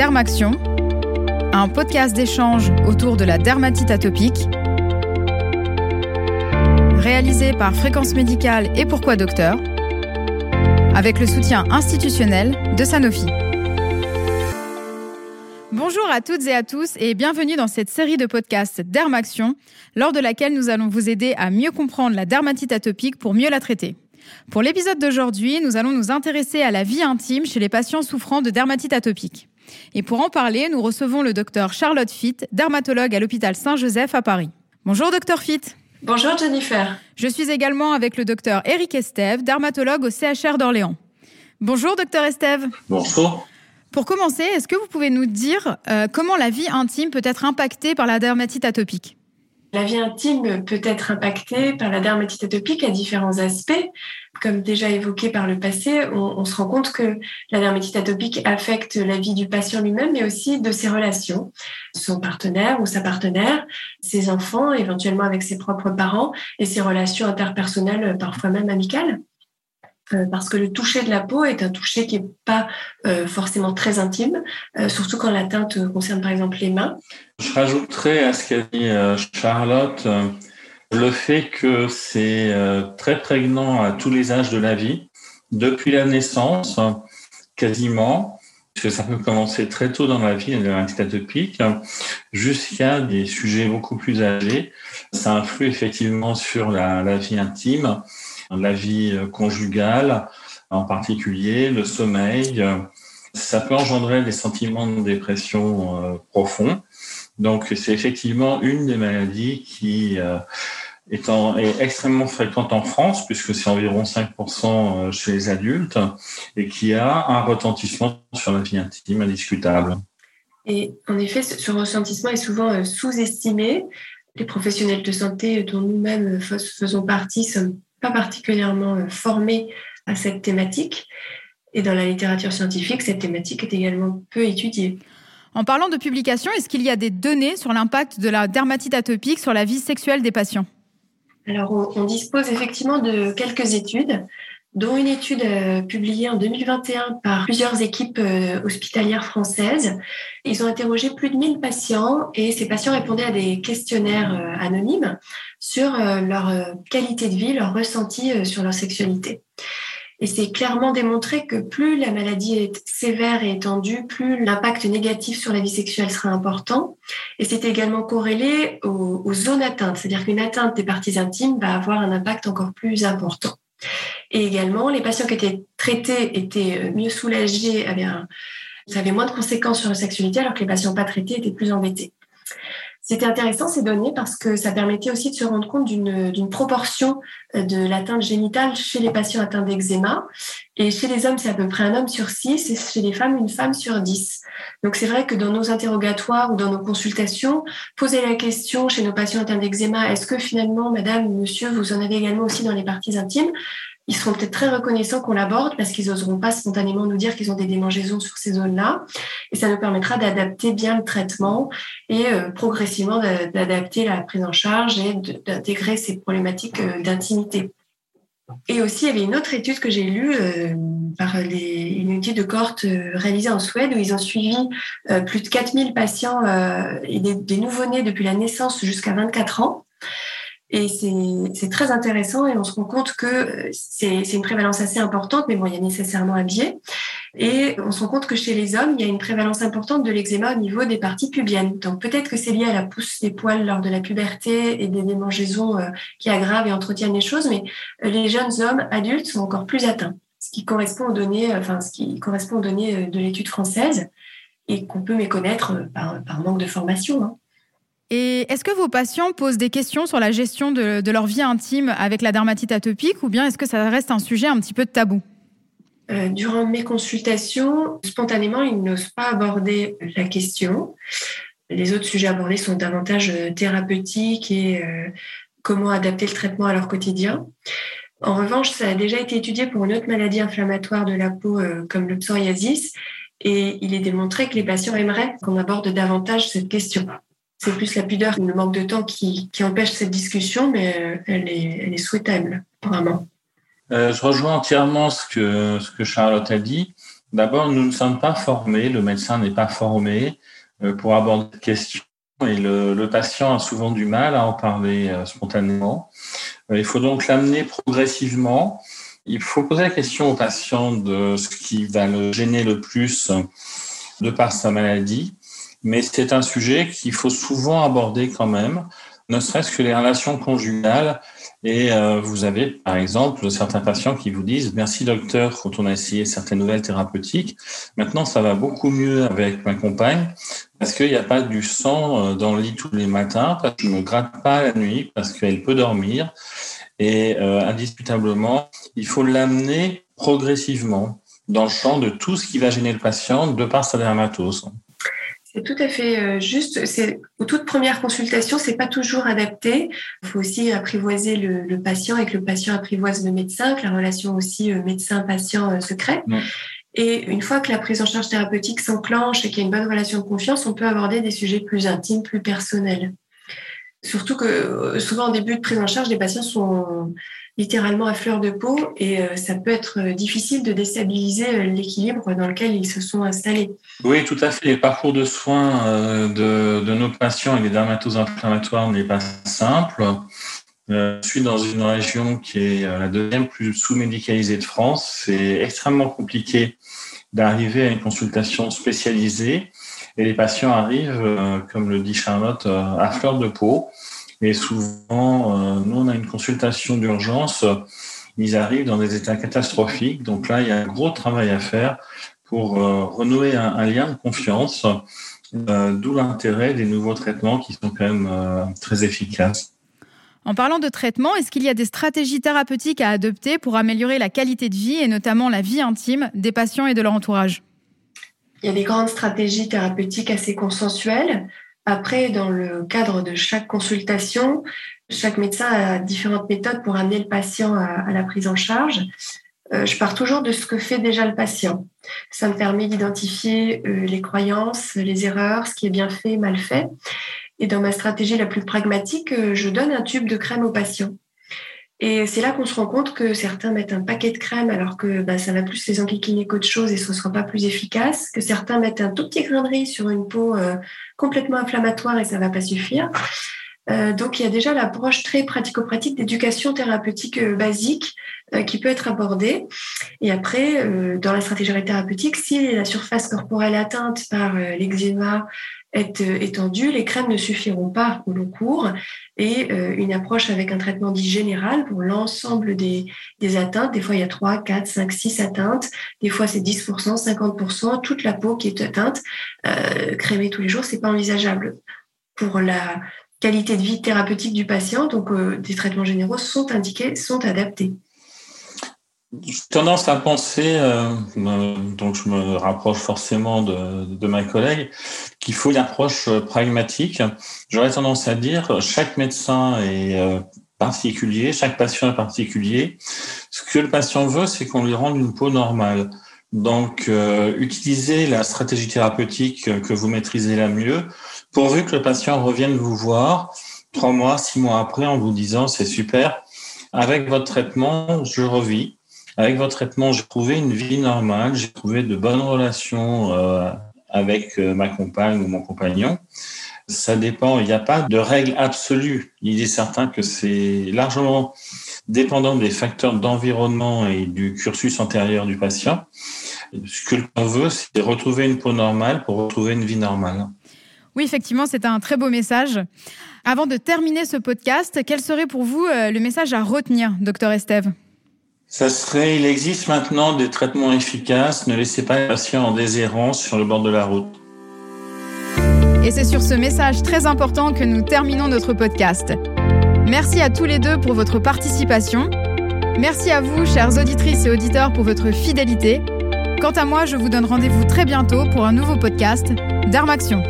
Dermaction, un podcast d'échange autour de la dermatite atopique, réalisé par Fréquence Médicale et Pourquoi Docteur, avec le soutien institutionnel de Sanofi. Bonjour à toutes et à tous et bienvenue dans cette série de podcasts Dermaction, lors de laquelle nous allons vous aider à mieux comprendre la dermatite atopique pour mieux la traiter. Pour l'épisode d'aujourd'hui, nous allons nous intéresser à la vie intime chez les patients souffrant de dermatite atopique. Et pour en parler, nous recevons le docteur Charlotte Fitt, dermatologue à l'hôpital Saint-Joseph à Paris. Bonjour docteur Fitt. Bonjour Jennifer. Je suis également avec le docteur Eric Estève, dermatologue au CHR d'Orléans. Bonjour docteur Estève. Bonjour. Pour commencer, est-ce que vous pouvez nous dire euh, comment la vie intime peut être impactée par la dermatite atopique? La vie intime peut être impactée par la dermatite atopique à différents aspects. Comme déjà évoqué par le passé, on, se rend compte que la dermatite atopique affecte la vie du patient lui-même, mais aussi de ses relations, son partenaire ou sa partenaire, ses enfants, éventuellement avec ses propres parents, et ses relations interpersonnelles, parfois même amicales. Euh, parce que le toucher de la peau est un toucher qui n'est pas euh, forcément très intime, euh, surtout quand l'atteinte concerne par exemple les mains. Je rajouterais à ce qu'a dit Charlotte le fait que c'est très prégnant à tous les âges de la vie, depuis la naissance quasiment, parce que ça peut commencer très tôt dans la vie, la atopique, jusqu'à des sujets beaucoup plus âgés. Ça influe effectivement sur la, la vie intime la vie euh, conjugale, en particulier le sommeil. Ça peut engendrer des sentiments de dépression euh, profonds. Donc, c'est effectivement une des maladies qui euh, est, extrêmement fréquente en France, puisque c'est environ 5% chez les adultes, et qui a un retentissement sur la vie intime indiscutable. Et en effet, ce retentissement est souvent sous-estimé. Les professionnels de santé dont nous-mêmes faisons partie sommes pas particulièrement euh, formés à cette thématique. Et dans la littérature scientifique, cette thématique est également peu étudiée. En parlant de publication, est-ce qu'il y a des données sur l'impact de la dermatite atopique sur la vie sexuelle des patients? Alors, on, dispose effectivement de quelques études, dont une étude euh, publiée en 2021 par plusieurs équipes euh, hospitalières françaises. Ils ont interrogé plus de 1000 patients et ces patients répondaient à des questionnaires anonymes sur euh, leur euh, qualité de vie, leur ressenti euh, sur leur sexualité. Et c'est clairement démontré que plus la maladie est sévère et étendue, plus l'impact négatif sur la vie sexuelle sera important. Et c'est également corrélé aux, zones atteintes, c'est-à-dire qu'une atteinte des parties intimes va avoir un impact encore plus important. Et également, les patients qui étaient traités étaient mieux soulagés, avaient, un, avaient moins de conséquences sur la sexualité, alors que les patients pas traités étaient plus embêtés. C'était intéressant ces données parce que ça permettait aussi de se rendre compte d'une proportion euh, de l'atteinte génitale chez les patients atteints d'eczéma. Et chez les hommes, c'est à peu près un homme sur six et chez les femmes, une femme sur dix. Donc c'est vrai que dans nos interrogatoires ou dans nos consultations, poser la question chez nos patients atteints d'eczéma, est-ce que finalement, madame, monsieur, vous en avez également aussi dans les parties intimes? Ils seront peut-être très reconnaissants qu'on l'aborde parce qu'ils n'oseront pas spontanément nous dire qu'ils ont des démangeaisons sur ces zones-là. Et ça nous permettra d'adapter bien le traitement et euh, progressivement d'adapter la prise en charge et d'intégrer ces problématiques euh, d'intimité. Et aussi, il y avait une autre étude que j'ai lue euh, par une étude de cohorte réalisée en Suède où ils ont suivi plus de 4000 patients et des, des nouveau-nés depuis la naissance jusqu'à 24 ans. Et c'est très intéressant et on se rend compte que euh, c'est une prévalence assez importante, mais bon, il y a nécessairement un biais. Et on se rend compte que chez les hommes, il y a une prévalence importante de l'eczéma au niveau des parties pubiennes. Donc peut-être que c'est lié à la pousse des poils lors de la puberté et des démangeaisons euh, qui aggravent et entretiennent les choses, mais euh, les jeunes hommes adultes sont encore plus atteints. Ce qui correspond aux données, enfin ce qui correspond aux données de l'étude française et qu'on peut méconnaître par, par manque de formation. Hein. Et est-ce que vos patients posent des questions sur la gestion de, leur vie intime avec la dermatite atopique ou bien est-ce que ça reste un sujet un petit peu de tabou? Euh, Durant mes consultations, spontanément, ils n'osent pas aborder la question. Les autres sujets abordés sont davantage euh, thérapeutiques et euh, comment adapter le traitement à leur quotidien. En revanche, ça a déjà été étudié pour une autre maladie inflammatoire de la peau comme le psoriasis et il est démontré que les patients aimeraient qu'on aborde davantage cette question. C'est plus la pudeur, le manque de temps qui, empêche cette discussion, mais euh, elle est, souhaitable, apparemment. Euh, je rejoins entièrement ce que, Charlotte a dit. D'abord, nous ne sommes pas formés, le médecin n'est pas formé euh, pour aborder cette question et le, patient a souvent du mal à en parler spontanément. Il faut donc l'amener progressivement. Il faut poser la question au patient de ce qui va le gêner le plus de par sa maladie, mais c'est un sujet qu'il faut souvent aborder quand même, ne serait-ce que les relations conjugales et euh, vous avez, par exemple, certains patients qui vous disent Merci docteur, quand on a essayé certaines nouvelles thérapeutiques, maintenant ça va beaucoup mieux avec ma compagne parce qu'il n'y a pas du sang euh, dans le lit tous les matins, parce que je ne me gratte pas la nuit, parce qu'elle peut dormir. Et euh, indiscutablement, il faut l'amener progressivement dans le champ de tout ce qui va gêner le patient de par sa dermatose. C'est tout à fait euh, juste. C'est aux toutes premières consultations, c'est pas toujours adapté. Il faut aussi apprivoiser le, patient et que le patient apprivoise le médecin, que la relation aussi euh, médecin-patient euh, se crée. Et une fois que la prise en charge thérapeutique s'enclenche et qu'il y a une bonne relation de confiance, on peut aborder des sujets plus intimes, plus personnels. Surtout que souvent en début de prise en charge, les patients sont littéralement à fleur de peau et euh, ça peut être euh, difficile de déstabiliser euh, l'équilibre dans lequel ils se sont installés. Oui, tout à fait. Le parcours de soins de, de nos patients et des dermatoses inflammatoires n'est pas simple. Je suis dans une région qui est la deuxième plus sous-médicalisée de France. C'est extrêmement compliqué d'arriver à une consultation spécialisée et les patients arrivent, comme le dit Charlotte, à fleur de peau. Et souvent, euh, nous, on a une consultation d'urgence. Ils arrivent dans des états catastrophiques. Donc là, il y a un gros travail à faire pour euh, renouer un, lien de confiance, euh, d'où l'intérêt des nouveaux traitements qui sont quand même très efficaces. En parlant de traitement, est-ce qu'il y a des stratégies thérapeutiques à adopter pour améliorer la qualité de vie et notamment la vie intime des patients et de leur entourage? Il y a des grandes stratégies thérapeutiques assez consensuelles. Après, dans le cadre de chaque consultation, chaque médecin a différentes méthodes pour amener le patient à, la prise en charge. Euh, je pars toujours de ce que fait déjà le patient. Ça me permet d'identifier euh, les croyances, les erreurs, ce qui est bien fait, mal fait. Et dans ma stratégie la plus pragmatique, euh, je donne un tube de crème au patient. Et c'est là qu'on se rend compte que certains mettent un paquet de crème alors que bah, ça va plus les enquiquiner qu'autre chose et ce ne sera pas plus efficace, que certains mettent un tout petit grain de riz sur une peau euh, complètement inflammatoire et ça ne va pas suffire. Euh, donc il y a déjà l'approche très pratico-pratique d'éducation thérapeutique euh, basique qui peut être abordée. Et après, dans la stratégie thérapeutique, si la surface corporelle atteinte par l'eczéma, est euh, étendue, les crèmes ne suffiront pas au long cours et euh, une approche avec un traitement dit général pour l'ensemble des, des, atteintes. Des fois, il y a 3, 4, 5, 6 atteintes. Des fois, c'est 10%, 50%. Toute la peau qui est atteinte, euh, crémer tous les jours, c'est pas envisageable. Pour la qualité de vie thérapeutique du patient, donc euh, des traitements généraux sont indiqués, sont adaptés. J'ai tendance à penser, euh, euh, donc je me rapproche forcément de, de ma collègue, qu'il faut une approche euh, pragmatique. J'aurais tendance à dire chaque médecin est particulier, chaque patient est particulier. Ce que le patient veut, c'est qu'on lui rende une peau normale. Donc, euh, utilisez la stratégie thérapeutique que vous maîtrisez la mieux, pourvu que le patient revienne vous voir trois mois, six mois après en vous disant c'est super, avec votre traitement, je revis avec votre traitement, j'ai trouvé une vie normale, j'ai trouvé de bonnes relations euh, avec euh, ma compagne ou mon compagnon. Ça dépend, il n'y a pas de règle absolue. Il est certain que c'est largement dépendant des facteurs d'environnement et du cursus antérieur du patient. Ce que l'on veut, c'est retrouver une peau normale pour retrouver une vie normale. Oui, effectivement, c'est un très beau message. Avant de terminer ce podcast, quel serait pour vous euh, le message à retenir, docteur Estève? Ça serait, il existe maintenant des traitements efficaces. Ne laissez pas les patients en déshérence sur le bord de la route. Et c'est sur ce message très important que nous terminons notre podcast. Merci à tous les deux pour votre participation. Merci à vous, chères auditrices et auditeurs, pour votre fidélité. Quant à moi, je vous donne rendez-vous très bientôt pour un nouveau podcast d'Armaction.